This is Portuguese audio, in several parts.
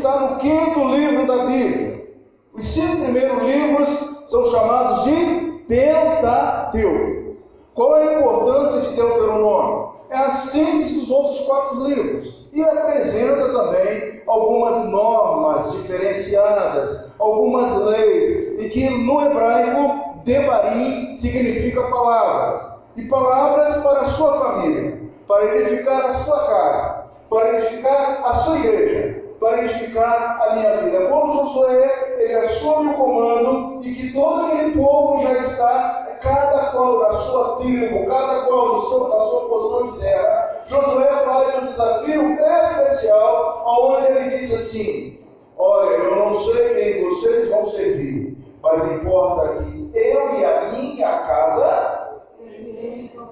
está no quinto livro da Bíblia. Os cinco primeiros livros são chamados de Pentateuco. Qual é a importância de Deuteronômio? É a síntese dos outros quatro livros e apresenta também algumas normas diferenciadas, algumas leis, e que no hebraico Devarim significa palavras, e palavras para a sua família, para edificar a sua casa, para edificar a sua igreja, para edificar a minha vida. Quando Josué ele assume o comando e que todo aquele povo já está, cada qual na sua tribo, cada qual no seu, na sua posição de terra, Josué faz um desafio especial, onde ele diz assim: Olha, eu não sei quem vocês vão servir, mas importa que eu e a minha casa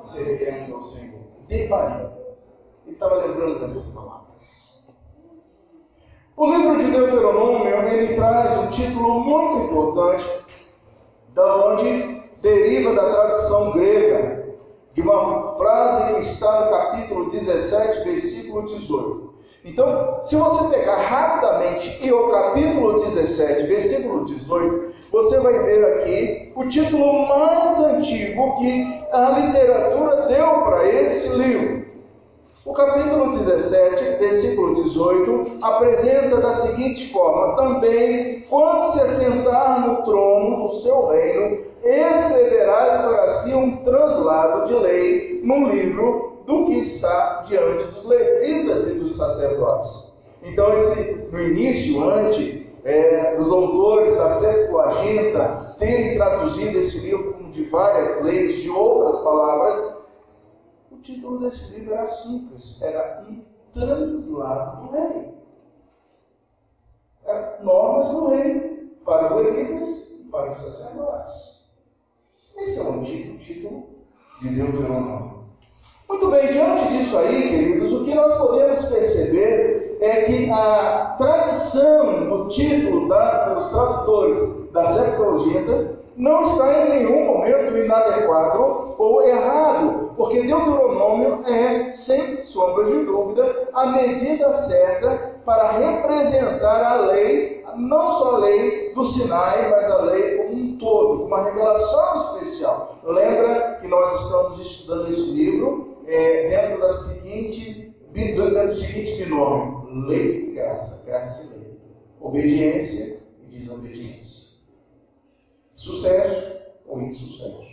seremos ao Senhor. Devarim. Ele estava lembrando dessas palavras. O livro de Deuteronômio ele traz um título muito importante, da onde deriva da tradução grega, de uma frase que está no capítulo 17, versículo 18. Então, se você pegar rapidamente e o capítulo 17, versículo 18, você vai ver aqui o título mais antigo que a literatura deu para esse livro. O capítulo 17, versículo 18, apresenta da seguinte forma: Também, quando se assentar no trono do seu reino, escreverás para si um translado de lei num livro do que está diante dos levitas e dos sacerdotes. Então, esse, no início, antes é, dos autores da Septuaginta terem traduzido esse livro de várias leis, de outras palavras, o título desse livro era simples, era translado do rei. Era normas do rei para os levitas e para os sacerdotes. Esse é o antigo título de Deuteronômio. Muito bem, diante disso aí, queridos, o que nós podemos perceber é que a tradição do título dado pelos tradutores da Septuaginta não está em nenhum momento inadequado ou errado, porque Deuteronômio é, sem sombra de dúvida, a medida certa para representar a lei, não só a lei do Sinai, mas a lei como um todo, uma revelação especial. Lembra que nós estamos estudando esse livro é, dentro da seguinte, do seguinte binômio: lei e graça, graça e lei, obediência e desobediência sucesso ou insucesso.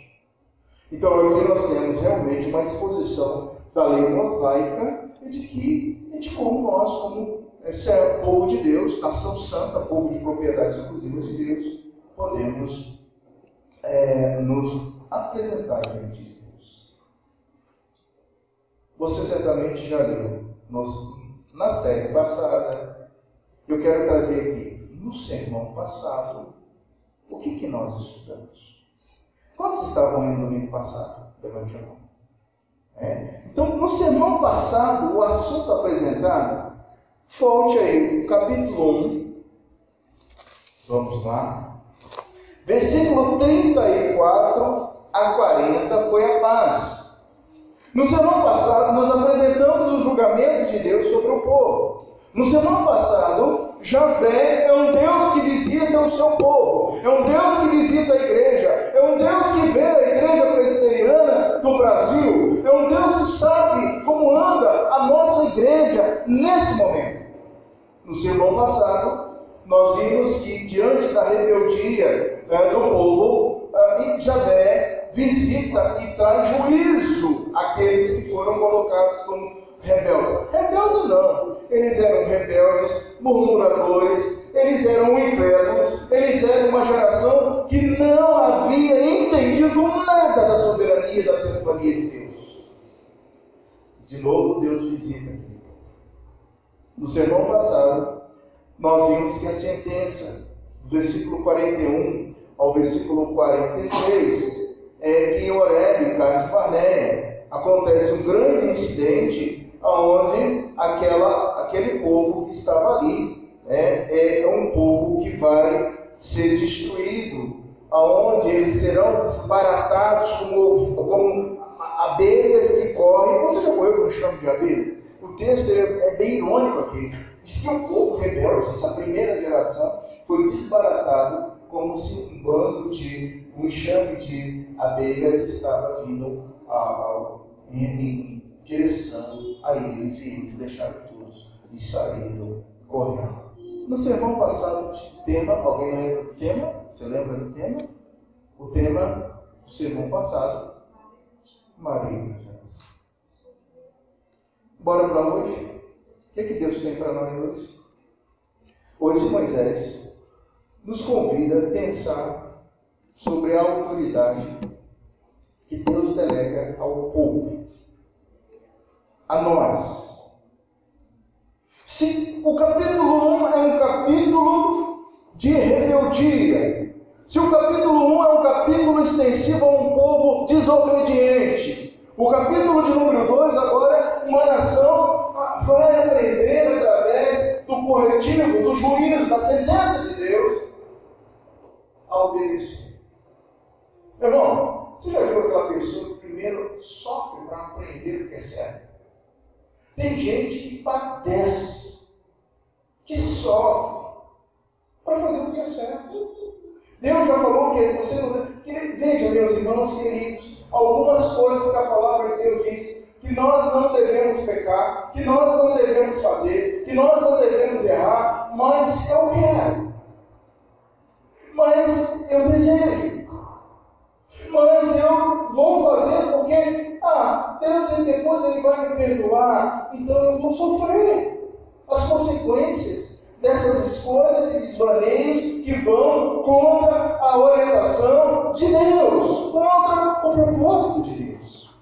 Então aqui nós temos realmente uma exposição da lei mosaica e de que e de como nós, como esse é povo de Deus, nação santa, povo de propriedade exclusiva de Deus, podemos é, nos apresentar diante de Deus. Você certamente já leu nos, na série passada. Eu quero trazer aqui, no sermão passado, o que, que nós estudamos? Quantos estavam aí no domingo passado? Levante a mão. É? Então, no sermão passado, o assunto apresentado, volte aí, o capítulo 1. Vamos lá. Versículo 34 a 40 foi a paz. No sermão passado, nós apresentamos o julgamento de Deus sobre o povo. No sermão passado, Javé é um Deus que visita o seu povo, é um Deus que visita a igreja, é um Deus que vê a igreja presbiteriana do Brasil, é um Deus que sabe como anda a nossa igreja nesse momento. No sermão passado, nós vimos que diante da rebeldia né, do povo, uh, Javé visita e traz juízo àqueles que foram colocados como rebeldes. Rebeldes não. Eles eram rebeldes, murmuradores, eles eram incrédulos, eles eram uma geração que não havia entendido nada da soberania da teofania de Deus. De novo, Deus visita. No sermão passado, nós vimos que a sentença, do versículo 41 ao versículo 46, é que em Oreb, Barneia, acontece um grande incidente aonde aquela, aquele povo que estava ali né, é um povo que vai ser destruído, aonde eles serão desbaratados como, como abelhas que correm. Você já correu com o chão de abelhas? O texto é, é bem irônico aqui. Diz que o povo rebelde, essa primeira geração, foi desbaratado como se um bando de, um enxame de abelhas estava vindo ao, em, em direção a eles e eles deixaram tudo e saíram correndo. No sermão passado, tema, alguém lembra do tema? Você lembra do tema? O tema do sermão passado, Maria. Bora para hoje? O que, é que Deus tem para nós hoje? Hoje Moisés nos convida a pensar sobre a autoridade que Deus delega ao povo, a nós. Se o capítulo 1 é um capítulo de rebeldia, se o capítulo 1 é um capítulo extensivo a um povo desobediente, o capítulo de número 2 agora uma nação vai aprender através do corretivo, do juízo, da sentença de Deus a obedecer. Irmão, você já viu aquela pessoa que primeiro sofre para aprender o que é certo? Tem gente que padece, que sofre para fazer o que é certo. Deus já falou que você não. Que, veja, meus irmãos queridos, algumas coisas que a palavra de Deus diz que nós não devemos pecar, que nós não devemos fazer, que nós não devemos errar, mas eu quero. Mas eu desejo. Mas eu vou fazer porque, ah, Deus depois Ele vai me perdoar, então eu vou sofrer as consequências dessas escolhas e desvaneios que vão contra a orientação de Deus, contra o propósito de Deus.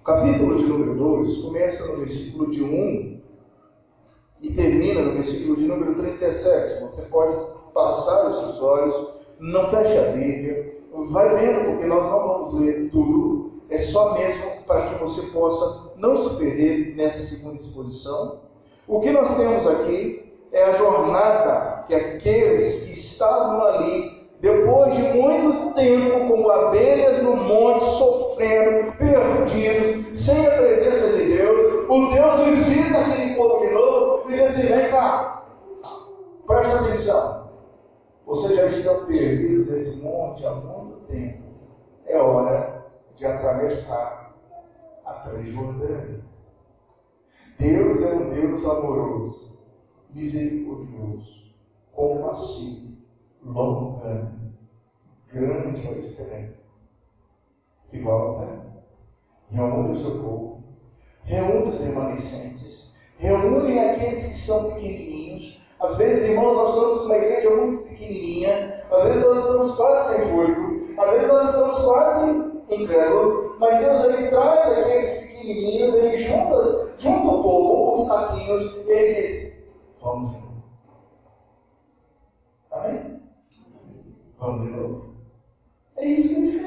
O capítulo de número 2 começa no versículo de 1 e termina no versículo de número 37. Você pode passar os seus olhos, não feche a Bíblia, vai vendo, porque nós não vamos ler tudo, é só mesmo para que você possa não se perder nessa segunda exposição. O que nós temos aqui é a jornada que aqueles que estavam ali, depois de muito tempo, como abelhas no monte, sofrendo, perdidos, sem a presença de Deus, o Deus visita aquele povo de novo e diz assim: vem cá, presta atenção. Vocês já estão perdidos nesse monte há muito tempo. É hora de atravessar a Transjordânia. Deus é um Deus amoroso, misericordioso, compassivo, longânimo, grande ao extremo. E volta, reúne o seu povo, reúne os remanescentes, reúne aqueles que são pequenininhos. Às vezes, irmãos, nós somos uma igreja muito pequenininha, às vezes nós estamos quase sem fôlego, às vezes nós estamos quase incrédulos, mas Deus ele traz aqueles pequenininhos, ele junta, junta o povo os saquinhos e ele diz: Vamos de novo. Amém? Vamos de novo. É isso que ele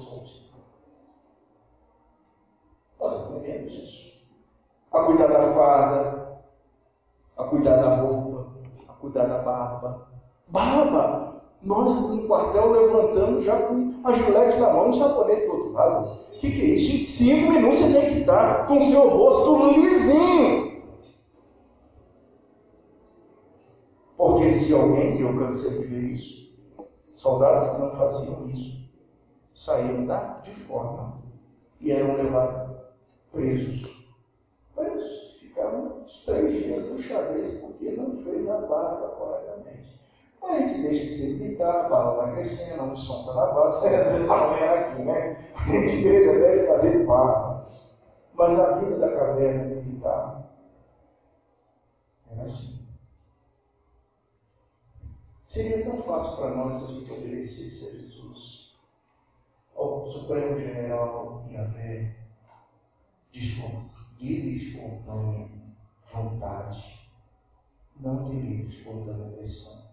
lençol. aprendemos isso. A cuidar da farda, a cuidar da roupa, a cuidar da barba. Barba! Nós no quartel levantando já com a gilete na mão e o sabonete do outro lado. O que, que é isso? Cinco minutos você tem que estar com o seu rosto lisinho. Porque se alguém, eu cansei de ver isso, soldados que não faziam isso, saíram da, de forma e eram levados presos. Presos. Ficaram uns três dias no xadrez porque não fez a barba corretamente. A gente deixa de se militar, a barba vai crescendo, a unção está na base, vezes está aqui, né? A gente deixa até de fazer barba. Mas na vida da caverna militar, era assim. Seria tão fácil para nós se a gente obedecesse a Jesus, ao Supremo General Yahvé, livre espontânea vontade, não de espontânea pressão.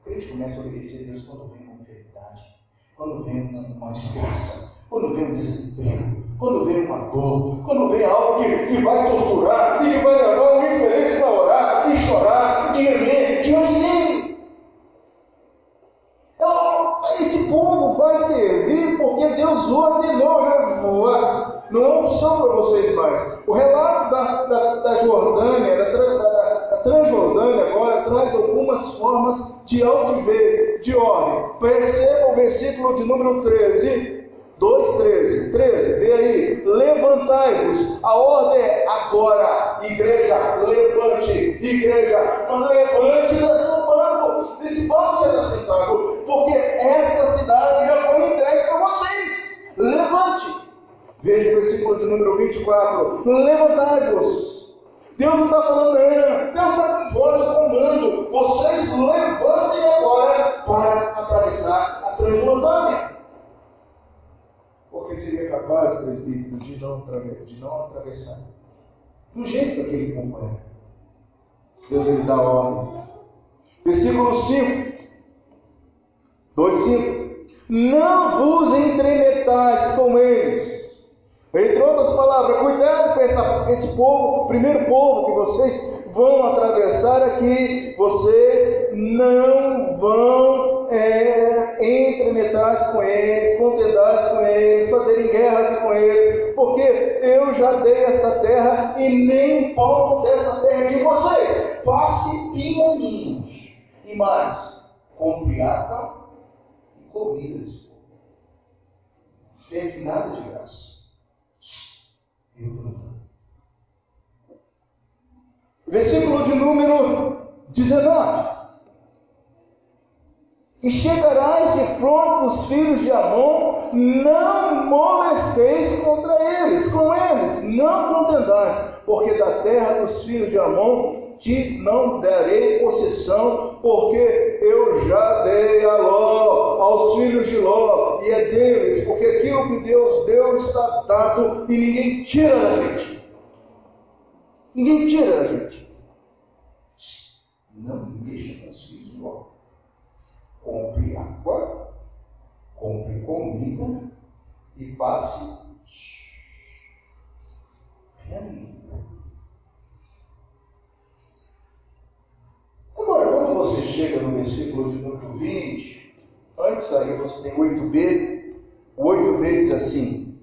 O crente começa a obedecer a Deus quando vem uma enfermidade, quando vem uma, uma desgraça, quando vem um desemprego, quando vem uma dor, quando vem algo que, que vai torturar e que vai levar o infeliz para orar e chorar, de gemer formas de altivez, de ordem. Perceba o versículo de número 13 2, 13. 13, vê aí. Levantai-vos. A ordem é agora, igreja, levante. Igreja, levante do banco, desse banco está sentado. Porque essa cidade já foi entregue para vocês. Levante. Veja o versículo de número 24. Levantai-vos. Deus está falando, não. Deus está com voz comando. Vocês levantem agora para atravessar a Transjordânia. Porque seria capaz, presbítero, de não, de não atravessar. Do jeito que povo é. Deus ele dá ordem. Versículo 5. 2, 5. Não vos entremetais com eles. Entre outras palavras, cuidado com essa, esse povo, o primeiro povo que vocês vão atravessar aqui, vocês não vão é, entremetar com eles, contendar com eles, fazerem guerras com eles, porque eu já dei essa terra e nem um palmo dessa terra de vocês. Passe pianinhos. E mais, compre água e comida desse povo. Não nada de graça. Versículo de número 19. E chegarás de fronte dos filhos de Amon, não molesteis contra eles, com eles, não contendais, porque da terra dos filhos de Amon te não darei possessão, porque eu já dei a Ló, aos filhos de Ló, e é deles, porque aquilo que Deus deu está dado e ninguém tira da gente. Ninguém tira da gente. Não mexa com os filhos de Ló compre água, compre comida e passe Agora, quando você chega no versículo de número 20, antes aí você tem 8b, o 8b diz assim: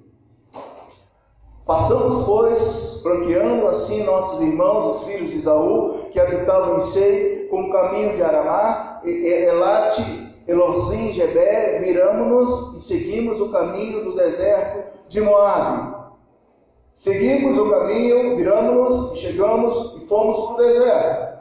Passamos, pois, branqueando assim nossos irmãos, os filhos de Isaú, que habitavam em Sei, com o caminho de Aramá, Elate, Elozim, Gebé, viramos-nos e seguimos o caminho do deserto de Moabe. Seguimos o caminho, viramos-nos chegamos e fomos para o deserto.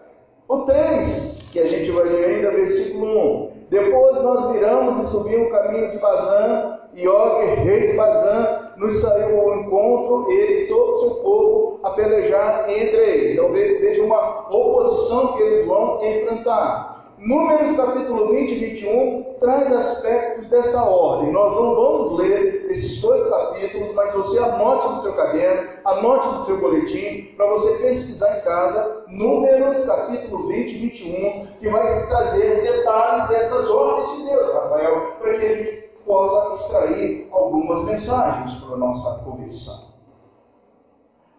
O 3, que a gente vai ler ainda, versículo 1. Depois nós viramos e subimos o caminho de Bazã, e Og, rei de Bazã, nos saiu ao encontro, ele e todo o seu povo, a pelejar entre eles. Então veja uma oposição que eles vão enfrentar. Números capítulo 20 e 21 traz aspectos dessa ordem. Nós não vamos ler esses dois capítulos, mas você anote no seu caderno, anote no seu boletim, para você pesquisar em casa, Números capítulo 20 e 21, que vai trazer detalhes dessas ordens de Deus, Rafael, para que a gente possa extrair algumas mensagens para a nossa conversão.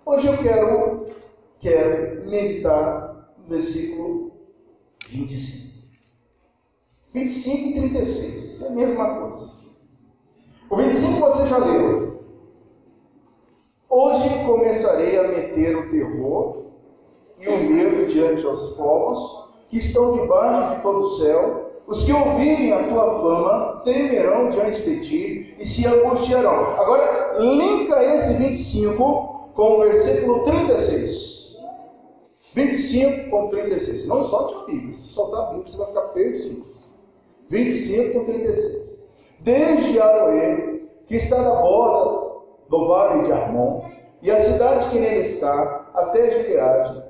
Hoje eu quero, quero meditar no versículo 25. 25 e 36, é a mesma coisa. O 25 você já leu. Hoje começarei a meter o terror e o medo diante aos povos que estão debaixo de todo o céu. Os que ouvirem a tua fama temerão diante de ti e se angustiarão. Agora, linka esse 25 com o versículo 36. 25 com 36. Não solte a Bíblia. Se soltar a Bíblia, você vai ficar perdido. 25 com 36. Desde Aroê, que está na borda do vale de Armon, e a cidade que nele está, até Gileade.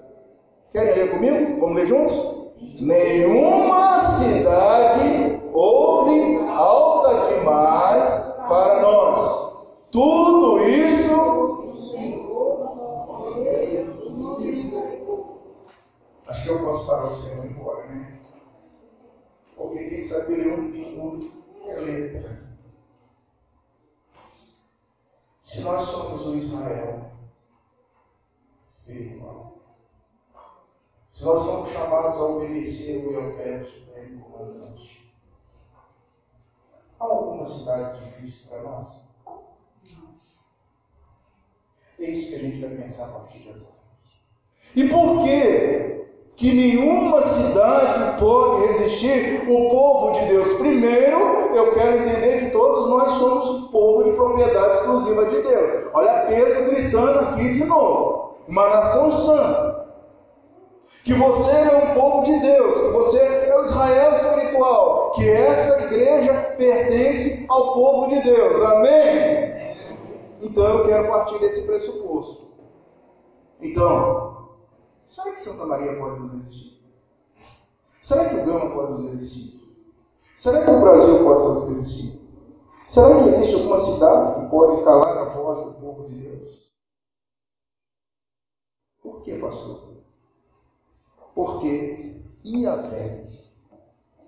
Querem ler comigo? Vamos ler juntos? Nenhuma cidade houve alta demais para nós. Tudo isso. Acho que eu posso parar o Senhor embora, né? Porque quem sabe ler um pingo é letra. Se nós somos o Israel espiritual, se nós somos chamados a obedecer o Evangelho Supremo Comandante, há alguma cidade difícil para nós? É isso que a gente vai pensar a partir de agora. E por que que nenhuma cidade pode o povo de Deus. Primeiro, eu quero entender que todos nós somos povo de propriedade exclusiva de Deus. Olha Pedro gritando aqui de novo. Uma nação santa. Que você é um povo de Deus, que você é o Israel espiritual, que essa igreja pertence ao povo de Deus. Amém? Então eu quero partir desse pressuposto. Então, Será que Santa Maria pode nos existir? Será que o Gama pode nos existir? Será que o Brasil pode nos existir? Será que existe alguma cidade que pode calar a voz do povo de Deus? Por que, pastor? Porque Iavé,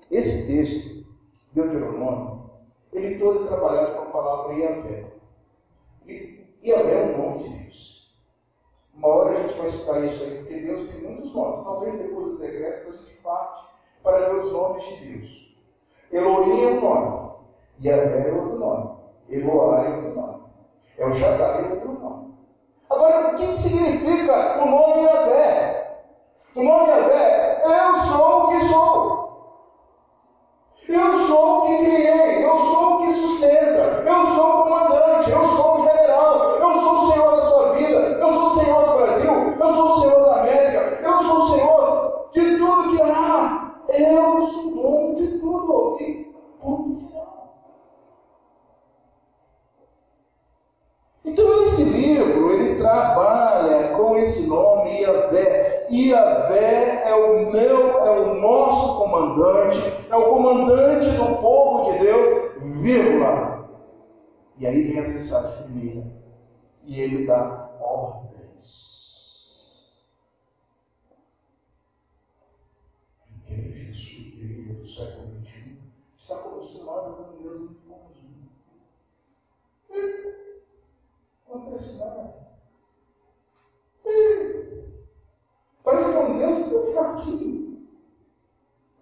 esse texto, Deuteronômio, ele todo é trabalhado com a palavra Iavé. Iavé é o nome de Deus. Uma hora a gente vai estudar isso aí, porque Deus tem muitos nomes. Talvez depois do decreto a gente parte para os nomes de Deus. Elohim é um nome. Yahvé é outro nome. Eloá é outro nome. É o Shaddai é outro nome. Agora, o que significa o nome Yahvé? O nome Yahvé, eu sou o que sou. Eu sou Iavé é o meu, é o nosso comandante, é o comandante do povo de Deus, vírgula. E aí vem a mensagem primeira. E ele dá ordens. século XXI está acostumado com um Deus muito bonzinho. Não acontece nada. Parece que é um Deus tão fraquinho.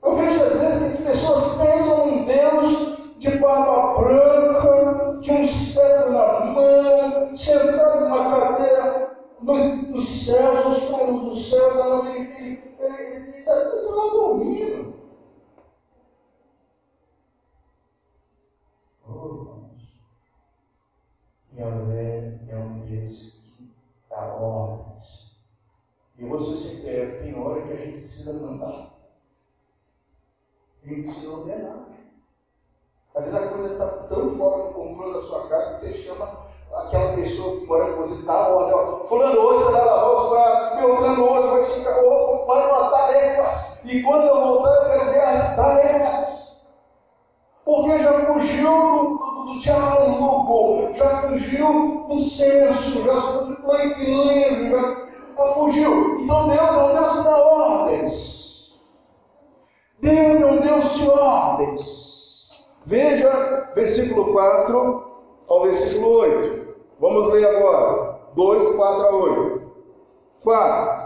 Eu vejo às vezes que as pessoas pensam num Deus de barba branca, de um cetro na mão, sentado numa cadeira nos, nos céus, nos tronos dos céus, onde ele está lá dormindo. Yahvé é um Deus que dá ordens. Eu vou ser sincero, tem hora que a gente precisa mandar. A gente precisa ordenar. Às vezes a coisa está tão fora do controle da sua casa que você chama aquela pessoa que mora com você, dá ordem, fulano hoje você vai lavar os pratos, Beltrano hoje vai ficar, vai uma tarefas. E quando eu voltar, eu quero ver as tarefas. Porque já fugiu do, do diálogo, já fugiu do senso, já fugiu do equilíbrio, já fugiu. Então Deus é um Deus de ordens. Deus é um Deus de ordens. Veja versículo 4 ao versículo 8. Vamos ler agora. 2, 4 a 8. 4.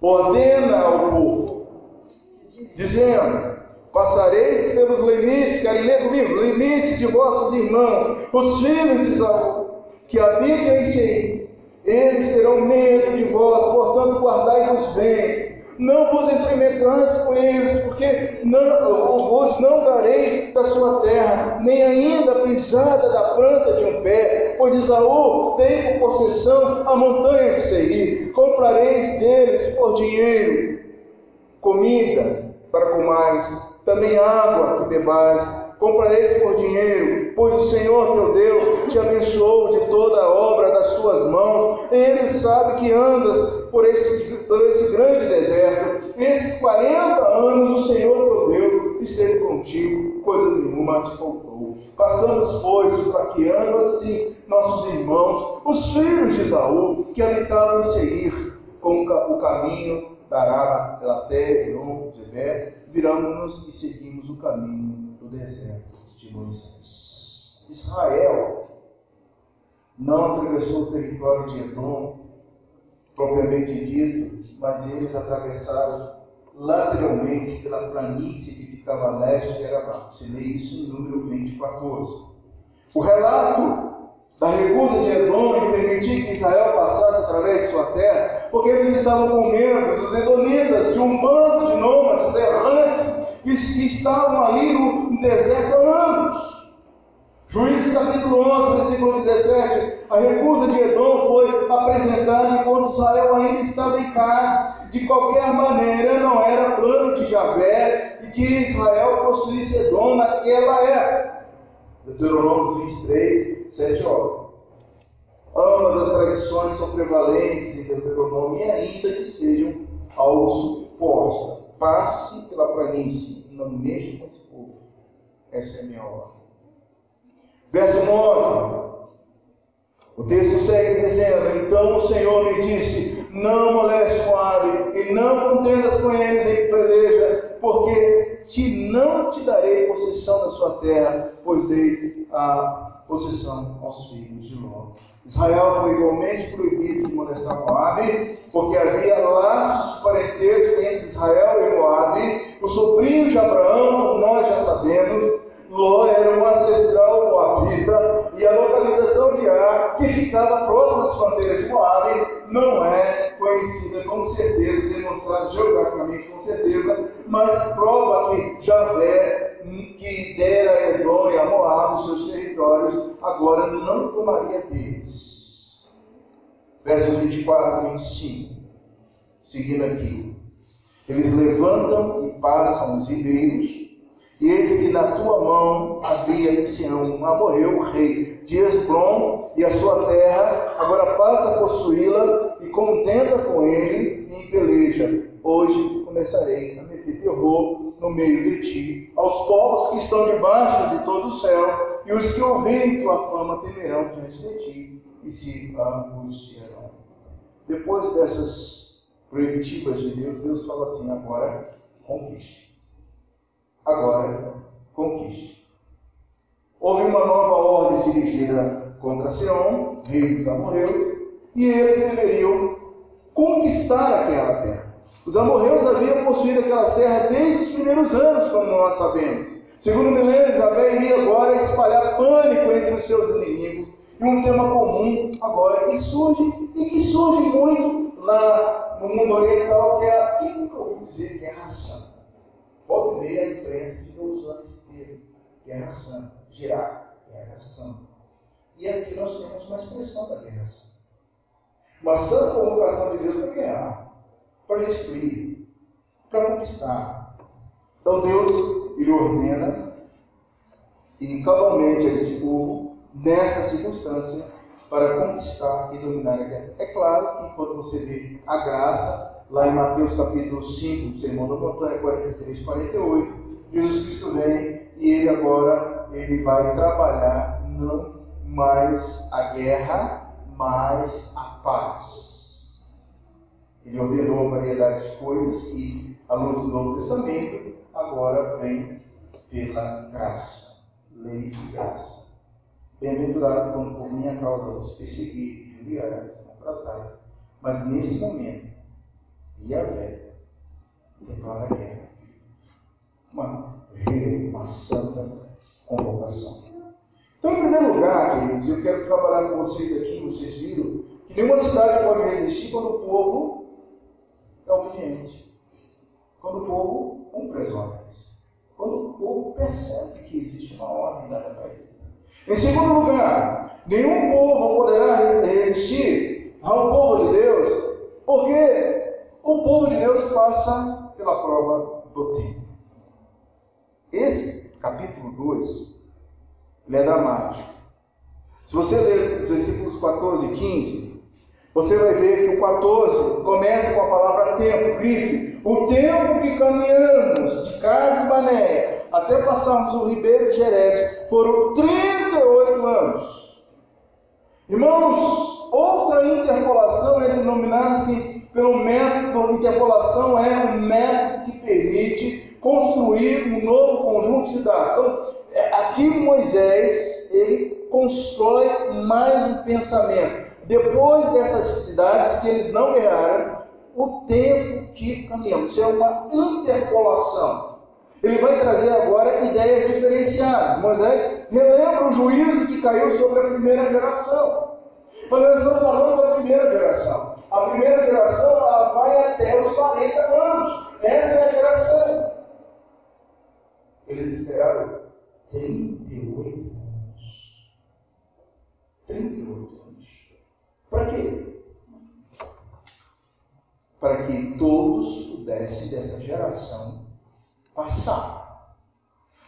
Ordena ao povo, dizendo: Passareis pelos limites, querem ler comigo? Limites de vossos irmãos, os filhos de Isaú, que habitam em Seir. Eles terão medo de vós, portanto, guardai-vos bem. Não vos entremetais com eles, porque não, vos não darei da sua terra, nem ainda a pisada da planta de um pé, pois Isaú tem por possessão a montanha de Seir. Comprareis deles por dinheiro comida para comais também água que bebais, comprareis por dinheiro, pois o Senhor teu Deus te abençoou de toda a obra das tuas mãos, Ele sabe que andas por esse, por esse grande deserto. Esses 40 anos o Senhor teu Deus esteve contigo, coisa nenhuma te faltou. Passamos, pois, fraqueando assim nossos irmãos, os filhos de Isaú, que habitavam em Seir, com o caminho da Araba, Elaté, Enom, Zeber, viramos-nos e seguimos o caminho deserto de Moisés. Israel não atravessou o território de Edom, propriamente dito, mas eles atravessaram lateralmente pela planície que ficava a leste de Arabá. Você lê isso em número 20, 14. O relato da recusa de Edom em permitir que Israel passasse através de sua terra, porque eles estavam com medo, os edomitas, de um que estavam ali no deserto há anos. Juízes capítulo 11, versículo 17. A recusa de Edom foi apresentada enquanto Israel ainda estava em Cádiz. De qualquer maneira, não era plano de Javé e que Israel possuísse Edom naquela época. Deuteronômio 23, 7 horas. Ambas as tradições são prevalentes em Deuteronômio ainda que sejam algo suposta. Passe pela planície, não mexa com esse povo. Essa é a minha ordem. Verso 9. O texto segue dizendo: Então o Senhor me disse: Não moleste Moabe e não contendas com eles em peleja, porque te não te darei possessão da sua terra, pois dei a possessão aos filhos de Ló. Israel foi igualmente proibido de molestar Moabe, porque havia laços de parentesco entre Israel e Moabe. O sobrinho de Abraão, nós já sabemos, Ló era um ancestral moabita e a localização de Ar, que ficava próxima das fronteiras de Moab, não é conhecida com certeza, demonstrada geograficamente com certeza, mas prova que Javé, que dera a Edom e a Moab os seus territórios, agora não tomaria deles. Versos 24 e 25, seguindo aqui. Eles levantam e passam os ribeiros, e eis que na tua mão havia em Sião morreu o rei de Esbrom e a sua terra, agora passa a possuí-la e contenda com ele em peleja. Hoje começarei a terror no meio de ti, aos povos que estão debaixo de todo o céu, e os que ouvirem tua fama temerão diante de ti e se angustiarão. Depois dessas proibitivas de Deus, Deus fala assim: agora conquiste agora conquiste. Houve uma nova ordem dirigida contra Seom, rei dos amorreus, e eles deveriam conquistar aquela terra. Os amorreus haviam possuído aquela terra desde os primeiros anos, como nós sabemos. Segundo milênio, Javé iria agora espalhar pânico entre os seus inimigos. E um tema comum agora que surge, e que surge muito lá no mundo oriental, que é, quem nunca ouviu dizer guerra é santa? Volta e meia a imprensa fica usando esse termo, guerra santa, girar, guerra santa. E aqui nós temos uma expressão da guerra santa. Uma santa convocação de Deus para guerrear, para destruir, para conquistar. Então Deus, Ele ordena e cabalmente a esse povo, nessa circunstância, para conquistar e dominar a guerra. É claro que quando você vê a graça, lá em Mateus capítulo 5, Sermão da Montanha 43, 48, Jesus Cristo vem e ele agora ele vai trabalhar não mais a guerra, mas a paz. Ele ordenou variedade de coisas que, à luz do Novo Testamento, agora vem pela graça. Lei e graça. Bem-aventurado quando por minha causa vos perseguir não tratados. Mas nesse momento, Yahvé declara guerra. Uma, uma santa convocação. Então, em primeiro lugar, queridos, eu quero trabalhar com vocês aqui, vocês viram, que nenhuma cidade pode resistir quando o povo é obediente. Quando o povo cumpre as ordens. Quando o povo percebe que existe uma ordem dada para ele. Em segundo lugar, nenhum povo poderá resistir ao povo de Deus, porque o povo de Deus passa pela prova do tempo. Esse capítulo 2 ele é dramático. Se você ler os versículos 14 e 15, você vai ver que o 14 começa com a palavra tempo, grife. O tempo que caminhamos de Cades Banéia até passarmos o Ribeiro de Jerez foram 38 anos. Irmãos, outra interpolação é denominada-se pelo método, interpolação é um método que permite construir um novo conjunto de dados. Então, é, aqui Moisés, ele constrói mais um pensamento. Depois dessas cidades que eles não guerrearam, o tempo que caminhamos. Isso é uma interpolação. Ele vai trazer agora ideias diferenciadas. Moisés relembra o juízo que caiu sobre a primeira geração. Mas nós estamos falando da primeira geração. A primeira geração ela vai até os 40 anos. Essa é a geração. Eles esperaram 38 anos. 38 anos. Para quê? Para que todos pudessem dessa geração passar.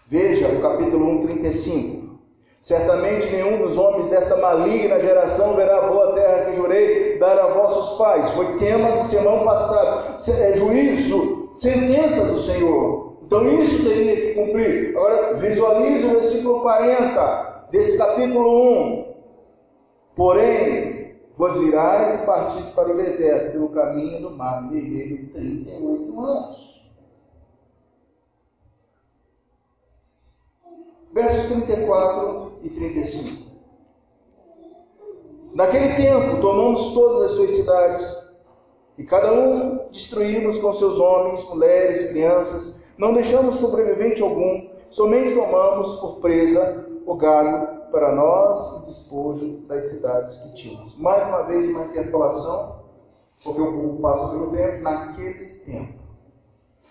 Veja o capítulo 1, 35. Certamente nenhum dos homens desta maligna geração verá a boa terra que jurei dar a vossos pais. Foi tema do sermão passado. É juízo, sentença do Senhor. Então isso teria que cumprir. Agora visualize o versículo 40 desse capítulo 1. Porém, vos virais e partis para o deserto pelo caminho do mar vermelho 38 anos. Versos 34 e 35. Naquele tempo, tomamos todas as suas cidades, e cada um destruímos com seus homens, mulheres, crianças, não deixamos sobrevivente algum, somente tomamos por presa o gado para nós e despojo das cidades que tínhamos. Mais uma vez, uma interpolação, porque o povo passa pelo tempo, naquele tempo.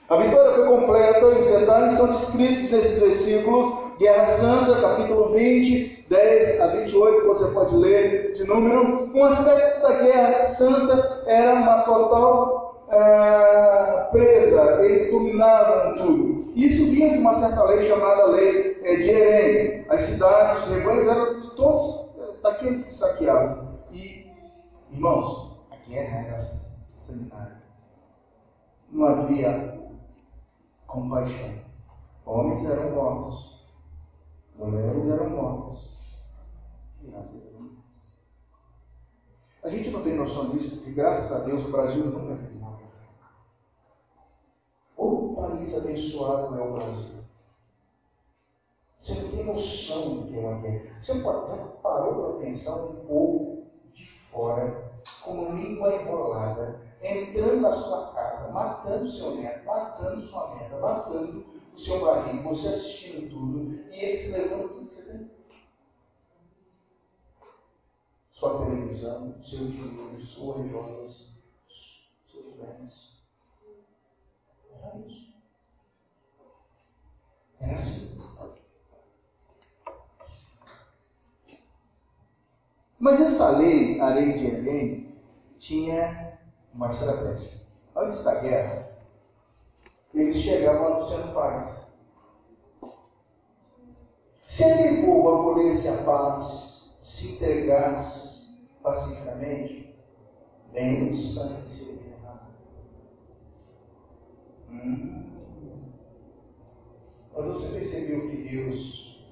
A vitória foi completa e os detalhes são descritos nesses versículos. Guerra Santa, capítulo 20, 10 a 28, você pode ler de número. Um aspecto da Guerra Santa era uma total é, presa, eles dominavam tudo. Isso vinha de uma certa lei chamada lei é, de Herém. As cidades, os rebanhos eram de todos daqueles que saqueavam. E, irmãos, a guerra era sanitária. Não havia compaixão. Homens eram mortos, mulheres eram mortas, crianças eram mortas. A gente não tem noção disso, porque graças a Deus o Brasil nunca viu o país abençoado é o Brasil. Você não tem noção do que é uma guerra. Você já parou para pensar um povo de fora, com língua enrolada, entrando na sua casa, matando seu neto, matando sua neta, matando o seu marido, você assistindo tudo, e eles levando tudo que você tem. Sua televisão, seu dinheiro, suas joias, seus bens. Era isso. Era assim. Mas essa lei, a lei de Enem, tinha uma estratégia. Antes da guerra, eles chegavam anunciando paz. Se aquele povo acolhesse a paz, se entregasse pacificamente, bem o sangue seria Hum. Mas você percebeu que Deus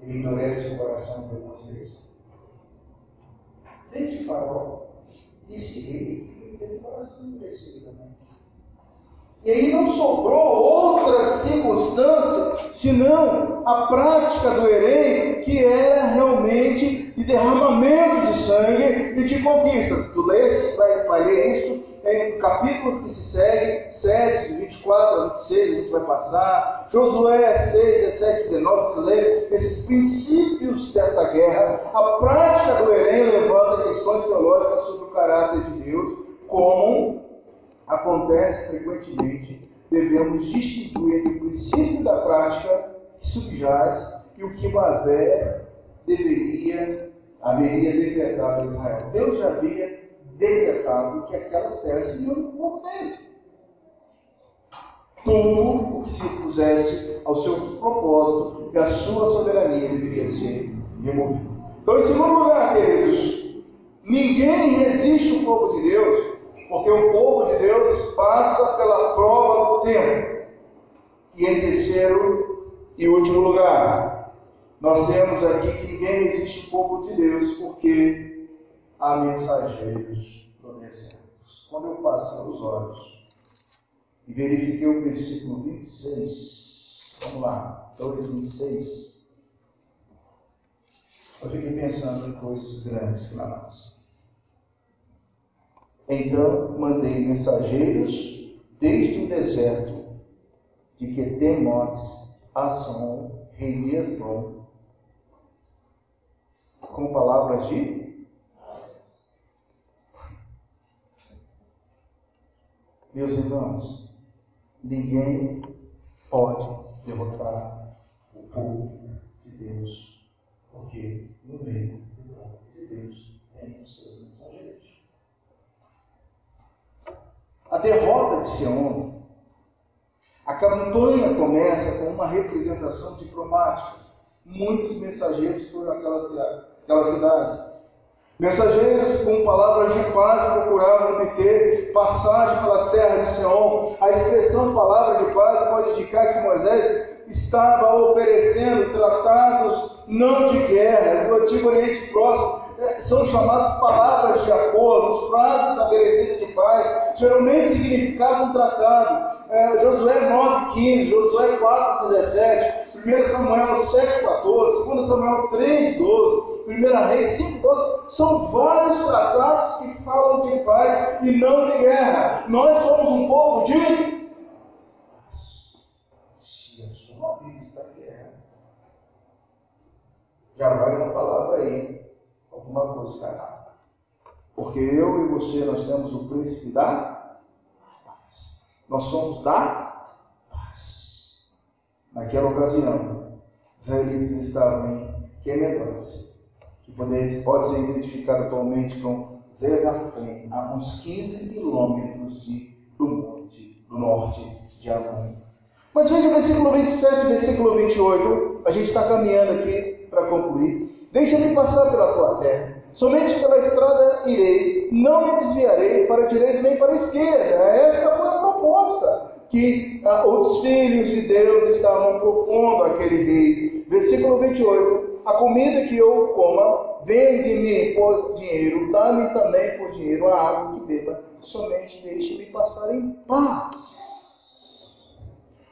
endurece o coração de vezes? Desde Faraó, esse rei, ele o coração endurecido também. E aí não sobrou outra circunstância senão a prática do Herém, que era realmente de derramamento de sangue e de conquista. Tu lês, vai, vai ler isso em capítulos que se seguem, 7, 24 a 26, a gente vai passar. Josué 6, 17, 19, você lê esses princípios dessa guerra. A prática do Herém levanta questões teológicas sobre o caráter de Deus, como acontece frequentemente. Devemos distinguir entre o princípio da prática que subjaz e o que Mavé deveria, haveria decretado a Israel. Deus já havia decretado que aquelas terras seriam dele. Tudo o que se opusesse ao seu propósito e à sua soberania deveria ser removido. Então, em segundo lugar, queridos, ninguém resiste o povo de Deus, porque o povo de Deus passa pela prova do tempo. E em terceiro e último lugar, nós temos aqui que ninguém resiste o povo de Deus, porque a mensageiros do deserto. Quando eu passei os olhos e verifiquei o versículo 26, vamos lá, 2, 26, eu fiquei pensando em coisas grandes que nossa. Então mandei mensageiros desde o deserto de que Demotes, Asson, rei de com palavras de Meus irmãos, ninguém pode derrotar o povo de Deus, porque no meio do povo de Deus tem os seus mensageiros. A derrota de Sião, a campanha começa com uma representação diplomática. Muitos mensageiros foram àquela cidade. Mensageiros com palavras de paz procuravam obter passagem pelas terras de Sião. A expressão palavra de paz pode indicar que Moisés estava oferecendo tratados não de guerra do Antigo Oriente Próximo. É, são chamadas palavras de acordo, frases estabelecidas de paz, geralmente significavam um tratado. É, Josué 9,15, Josué 4,17, 1 Samuel 7,14, 2 Samuel 3,12. 1 Reis 5,12, são vários tratados que falam de paz e não de guerra. Nós somos um povo de. Se a sua Bíblia está em guerra, já vai uma palavra aí, alguma coisa está errada. Porque eu e você, nós temos o príncipe da paz. Nós somos da paz. Naquela ocasião, os israelitas estavam em Quemedote que pode, ser identificado atualmente com Zezafim, a uns 15 quilômetros do monte, do norte de Amon. Mas veja o versículo 27 e versículo 28, a gente está caminhando aqui para concluir. Deixa-me passar pela tua terra, somente pela estrada irei, não me desviarei para a direita nem para a esquerda. Esta foi a proposta que ah, os filhos de Deus estavam propondo àquele rei. Versículo 28 a comida que eu coma, vende-me por dinheiro, dá-me também por dinheiro a água que beba, somente deixe-me passar em paz.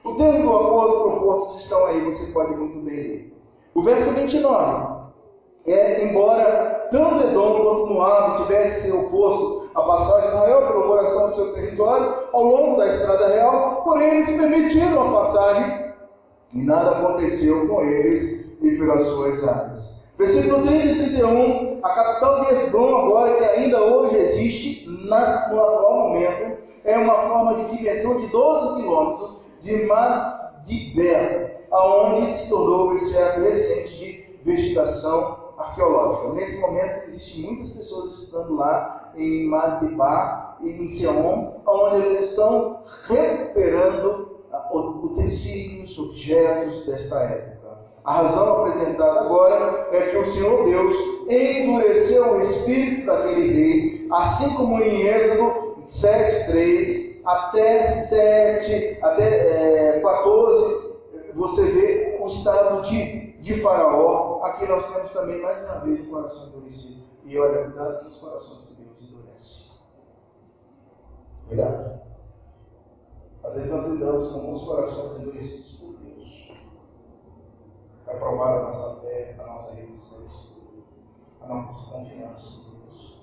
O termo do acordo proposto estão aí, você pode muito bem ler. O verso 29 é, embora tanto Edom quanto Moab tivesse sido oposto à passagem Israel pelo coração do seu território ao longo da estrada real, porém eles permitiram a passagem e nada aconteceu com eles e pelas suas áreas. Versículo 30 e 31, a capital de Esdom, agora que ainda hoje existe, na, no atual momento, é uma forma de dimensão de 12 quilômetros de Madibel, aonde se tornou o objeto recente de vegetação arqueológica. Nesse momento, existem muitas pessoas estudando lá em Madibá e em Seon, onde eles estão recuperando utensílios, objetos desta época. A razão apresentada agora é que o Senhor Deus endureceu o espírito daquele rei, assim como em Êxodo 7, até 7, até é, 14, você vê o estado de, de Faraó. Aqui nós temos também mais uma vez o coração endurecido. E olha, cuidado com os corações que Deus endurece. Cuidado. Às vezes nós lidamos com alguns corações endurecidos por Deus para provar a nossa fé, a nossa resistência. a nossa confiança em Deus.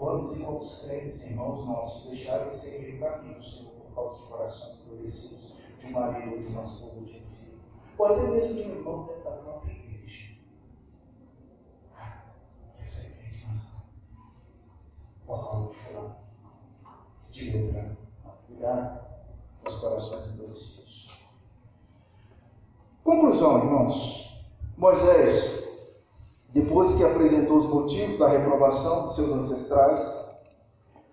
Quantos e quantos crentes, irmãos nossos, deixaram de seguir o caminho, Senhor, por causa de corações endurecidos, de um marido ou de uma esposa, de um filho, ou até mesmo de um irmão dentro da própria igreja. Essa é a indignação. Por causa de fulano, de letra. Cuidado com os corações endurecidos. Conclusão, irmãos. Moisés depois que apresentou os motivos da reprovação dos seus ancestrais,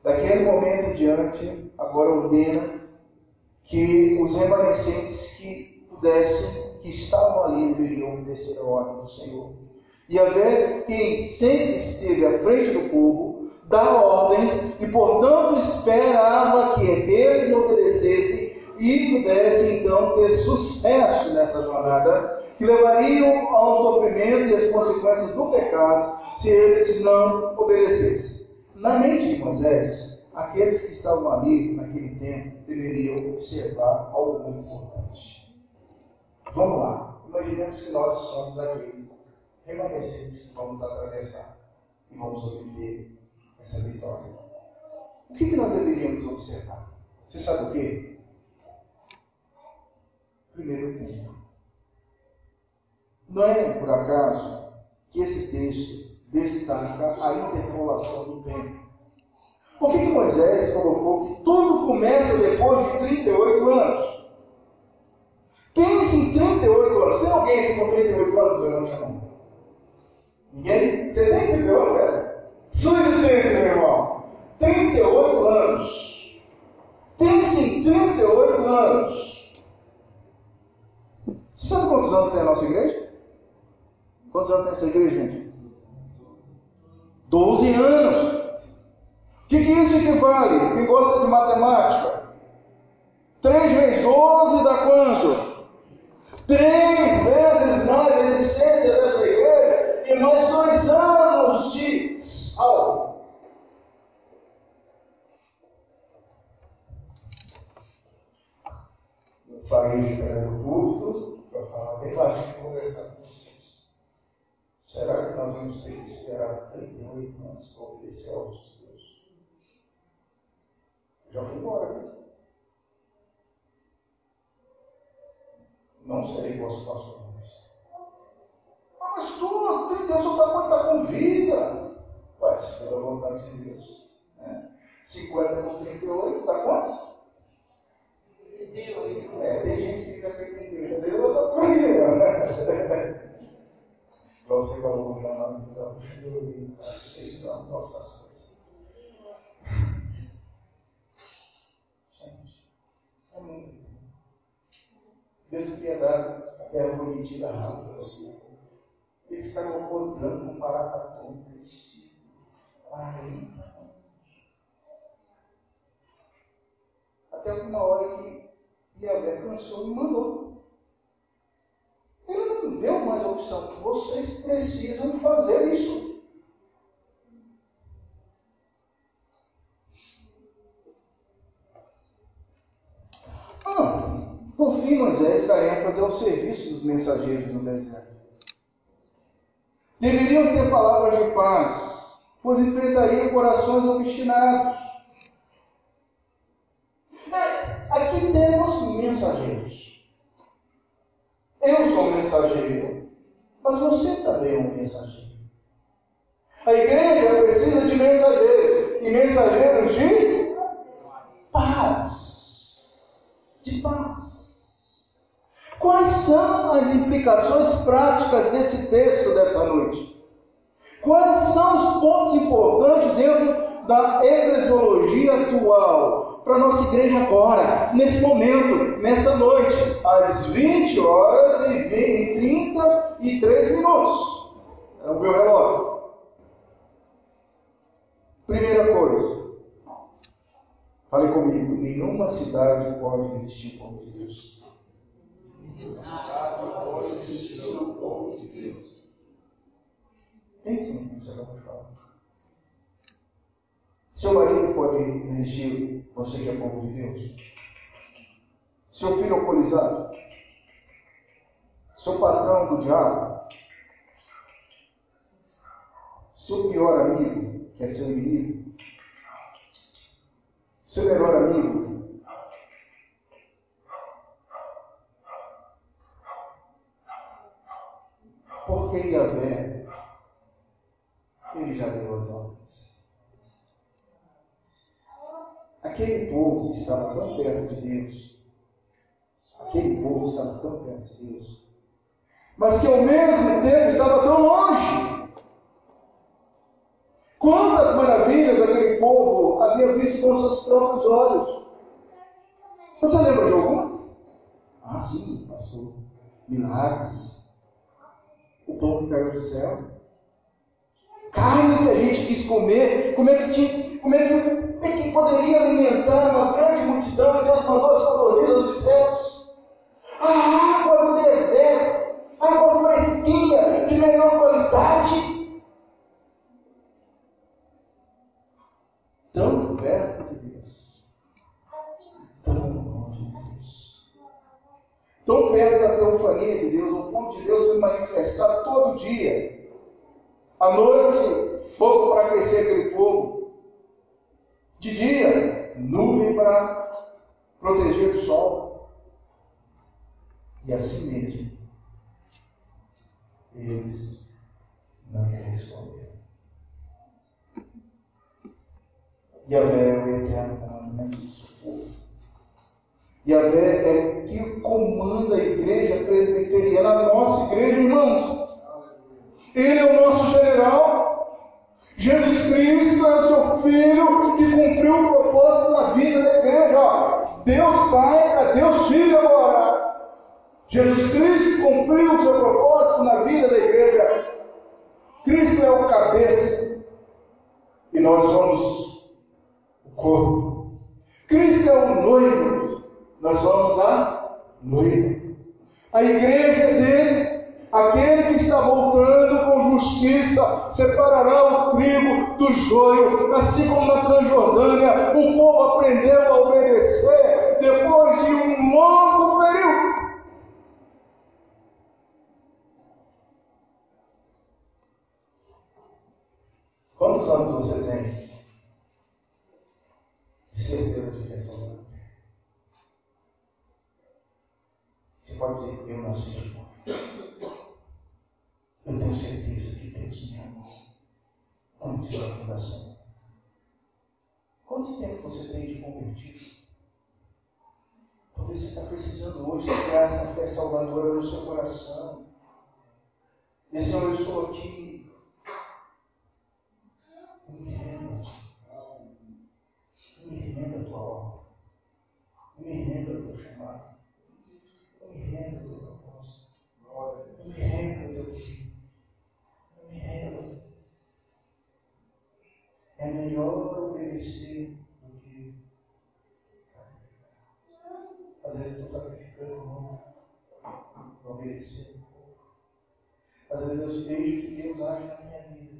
daquele momento em diante, agora ordena que os remanescentes que pudessem, que estavam ali, deveriam obedecer a ordem do Senhor. E haver quem sempre esteve à frente do povo, dá ordens e, portanto, esperava que eles obedecessem e pudessem então ter sucesso nessa jornada que levariam ao sofrimento e às consequências do pecado se eles não obedecessem. Na mente de Moisés, aqueles que estavam ali naquele tempo deveriam observar algo muito importante. Vamos lá. Imaginemos que nós somos aqueles remanescentes que vamos atravessar e vamos obter essa vitória. O que, nós deveríamos observar? Você sabe o que? Primeiro tempo. Não é por acaso que esse texto destaca a interpolação do tempo. Por que, que Moisés colocou que tudo começa depois de 38 anos? Pense em 38 anos. Tem alguém aqui com 38 anos? Levante a mão. Ninguém? Você tem 38, cara? Sua existência, meu irmão. 38 anos. Pense em 38 anos. Você sabe quantos anos tem a nossa igreja? Quantos anos tem essa igreja, gente? Doze anos. O que, que isso equivale? Quem gosta de matemática? Três vezes doze dá quanto? Três vezes mais a existência dessa igreja e mais dois anos de salvo. Eu saí de do culto para falar bem baixo conversar com você. Será que nós vamos ter que esperar 38 anos para obedecer aos de Deus? Já fui embora, né? Não serei vosso pastor mais. Ah, mas tu, Deus só está está com vida. Ué, se for a vontade de Deus. Né? 50 com 38, dá quantos? 38. É, tem gente que fica com 38. Deus está por aí, né? Você falou lá na vida, vocês não nossas coisas. Gente, é muito. Deus queria dar a prometida rápida. Eles com um baratatão, triste. Aí, até uma hora que Yahvé cansou e mandou. Ele não deu mais opção. Vocês precisam fazer isso. Ah, por fim, Moisés dá ênfase serviço dos mensageiros no deserto. Deveriam ter palavras de paz, pois enfrentariam corações obstinados. Aqui temos mensageiros. Eu sou mensageiro, mas você também é um mensageiro. A igreja precisa de mensageiros e mensageiros de paz. De paz. Quais são as implicações práticas desse texto dessa noite? Quais são os pontos importantes dentro da eclesiologia atual? para nossa igreja agora, nesse momento, nessa noite, às 20 horas e 33 minutos. É o meu relógio. Primeira coisa, fale comigo: nenhuma cidade pode existir como de Deus. Cidade pode existir como povo de Deus. Pense no que de falar. Seu marido pode existir, você que é povo de Deus. Seu filho alcoolizado. Seu patrão do diabo. Seu pior amigo quer ser inimigo. Seu melhor amigo porque Yahvé, ele já deu as ordens. Aquele povo que estava tão perto de Deus, aquele povo estava tão perto de Deus, mas que ao mesmo tempo estava tão longe. Quantas maravilhas aquele povo havia visto com seus próprios olhos. Você lembra de algumas? Ah, sim, pastor. Milagres. O pão que caiu do céu. Carne que a gente quis comer. Como é que, tinha, como é que, como é que poderia alimentar uma grande multidão e Deus mandou as codornizas dos céus? A água no deserto água fresquinha, de melhor qualidade. Tão perto de Deus, tão longe de Deus, tão perto da teofania de Deus, dia. À noite, fogo para aquecer aquele povo. De dia, nuvem para proteger do sol. E assim mesmo, eles não responderam. Yahvé é o eterno comandante É melhor obedecer do que sacrificar. Às vezes estou sacrificando muito para obedecer um pouco. Às vezes eu vejo que Deus age na minha vida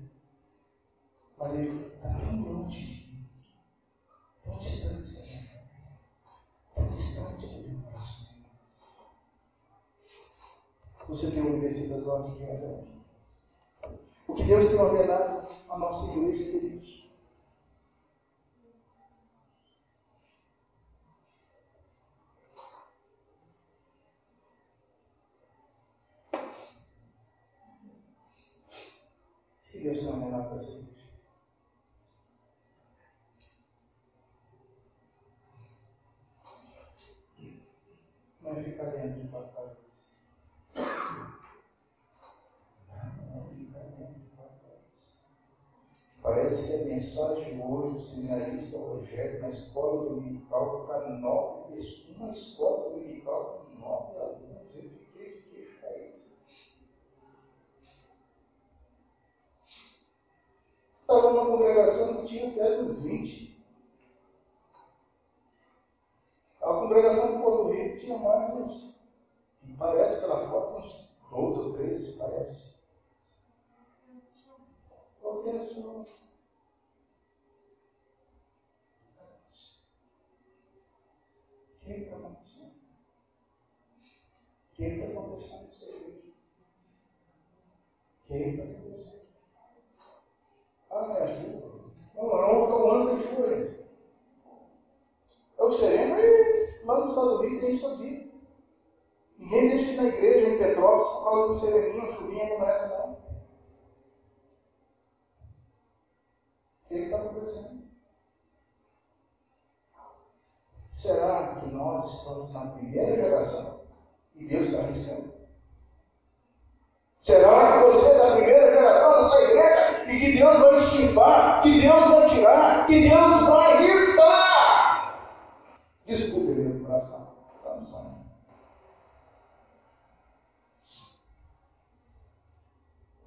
mas ele está tão longe de mim, tão distante da minha família, tão distante do meu coração. Você tem obedecido as ordens de Deus. O que Deus tem ordenado à nossa igreja, queridos. que Deus tem ordenado para essa igreja? não é ficar dentro de tua cabeça. Não é ficar dentro de tua cabeça. Parece que a mensagem hoje do seminarista Rogério na escola dominical para nove pessoas, uma escola dominical com nove alunos, eu fiquei de queixo caído. Estava numa congregação que tinha até dos 20. A congregação do Porto Rico tinha mais uns, parece pela foto, uns 12 ou 13, parece. Eu penso, o que está acontecendo? O que está acontecendo nessa igreja? O que está acontecendo? Ah, me ajuda. Não, não, fica um ano sem chuva. Eu sereno e lá no Estado Unidos tem isso aqui. Ninguém deixa de ir na igreja em Petrópolis por causa do sereninho, chuvinha como essa, não. O que está acontecendo? Será que nós estamos na primeira geração e Deus está arriscando? Será que você é da primeira geração e que Deus vai extirpar, que Deus vai tirar, que Deus vai riscar? Desculpe meu coração, está no sonho.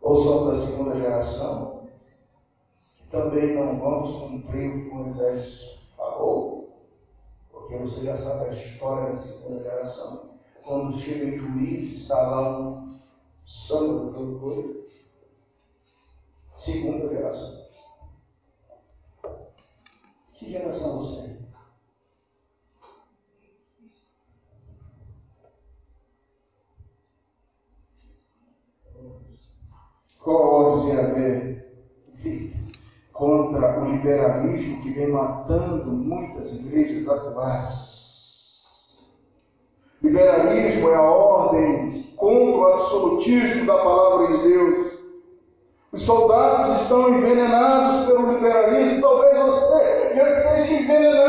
Ou somos da segunda geração, que também não vamos cumprir o que Moisés falou, porque você já sabe a história da segunda geração. Quando chega em juiz, está lá um samba do cantor, segunda geração. Que geração você é? Qual a haver contra o liberalismo que vem matando muitas igrejas atuais? Liberalismo é a ordem contra o absolutismo da palavra de Deus. Os soldados estão envenenados pelo liberalismo. Talvez você já esteja envenenado,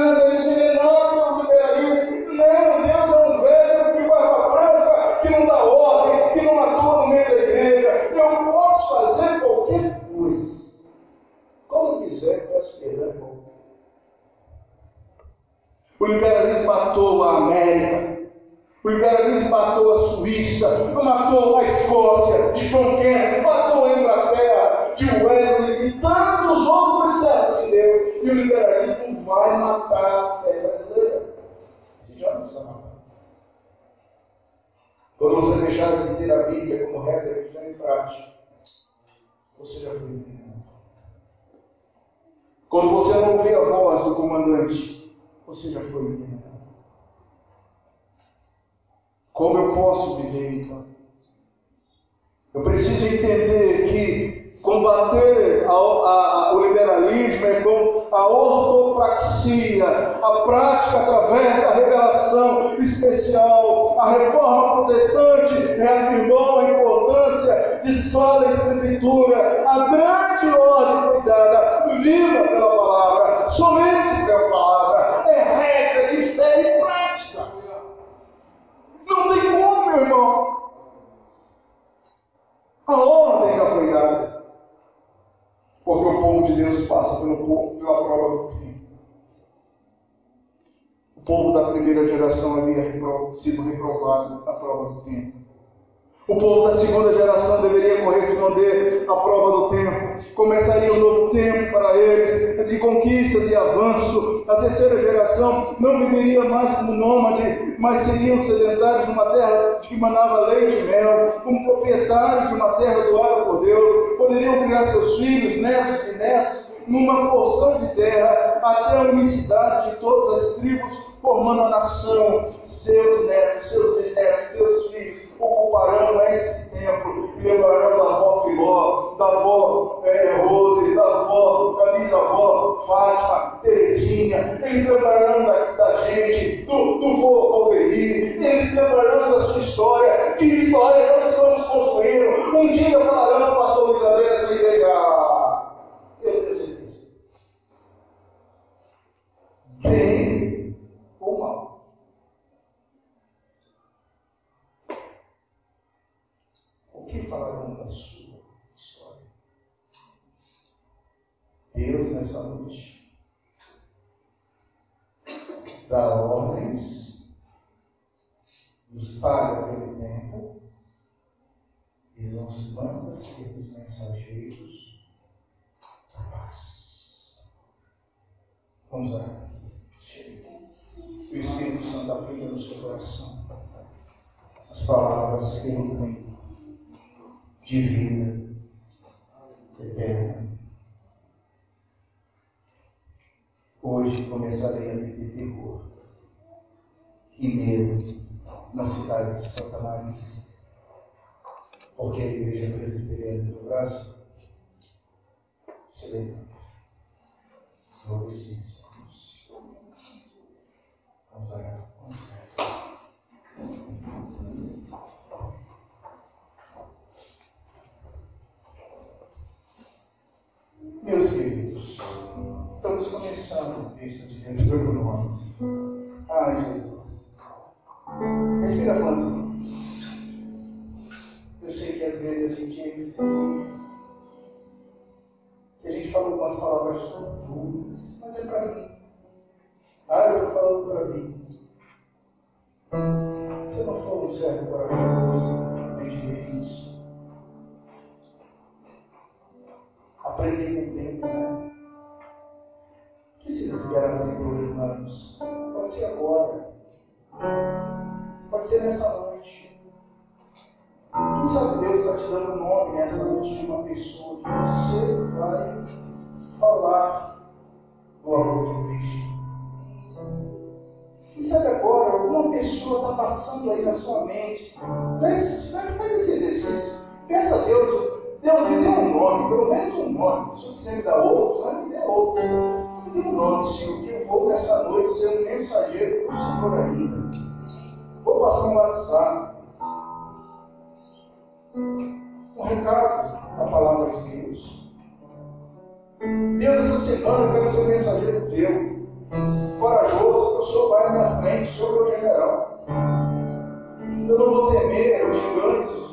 Começaria um novo tempo para eles, de conquistas e avanço. A terceira geração não viveria mais como nômade, mas seriam sedentários numa terra que manava leite e mel, como proprietários de uma terra doada por Deus. Poderiam criar seus filhos, netos e netos numa porção de terra até a unicidade de todas as tribos, formando a nação. Seus netos, seus bisnetos, seus filhos ocuparão esse templo e lembrarão da avó Filó, da avó é, Rose, da avó, da bisavó Fátima, Terezinha. Eles lembrarão da, da gente, do, do vô eles lembrarão da sua história. Que história nós estamos construindo? Um dia falarão, pastor Luiz André, essa igreja. Eu tenho certeza. Bem ou mal. O que falarão da sua história? Deus, nessa noite, dá ordens, nos paga pelo tempo, e nos manda ser os mensageiros da paz. Vamos lá. O Espírito Santo aplica no seu coração as palavras que ele tem de vida eterna. Hoje começarei a viver terror e medo na cidade de Santa Maria, porque a igreja presbiteriana do braço se levanta. A Vamos orar. em 18 nomes. Ai, Jesus. Respira fundo. semana eu quero ser mensageiro teu. Corajoso, o Senhor na frente, o meu o general. Eu não vou temer os gigantes,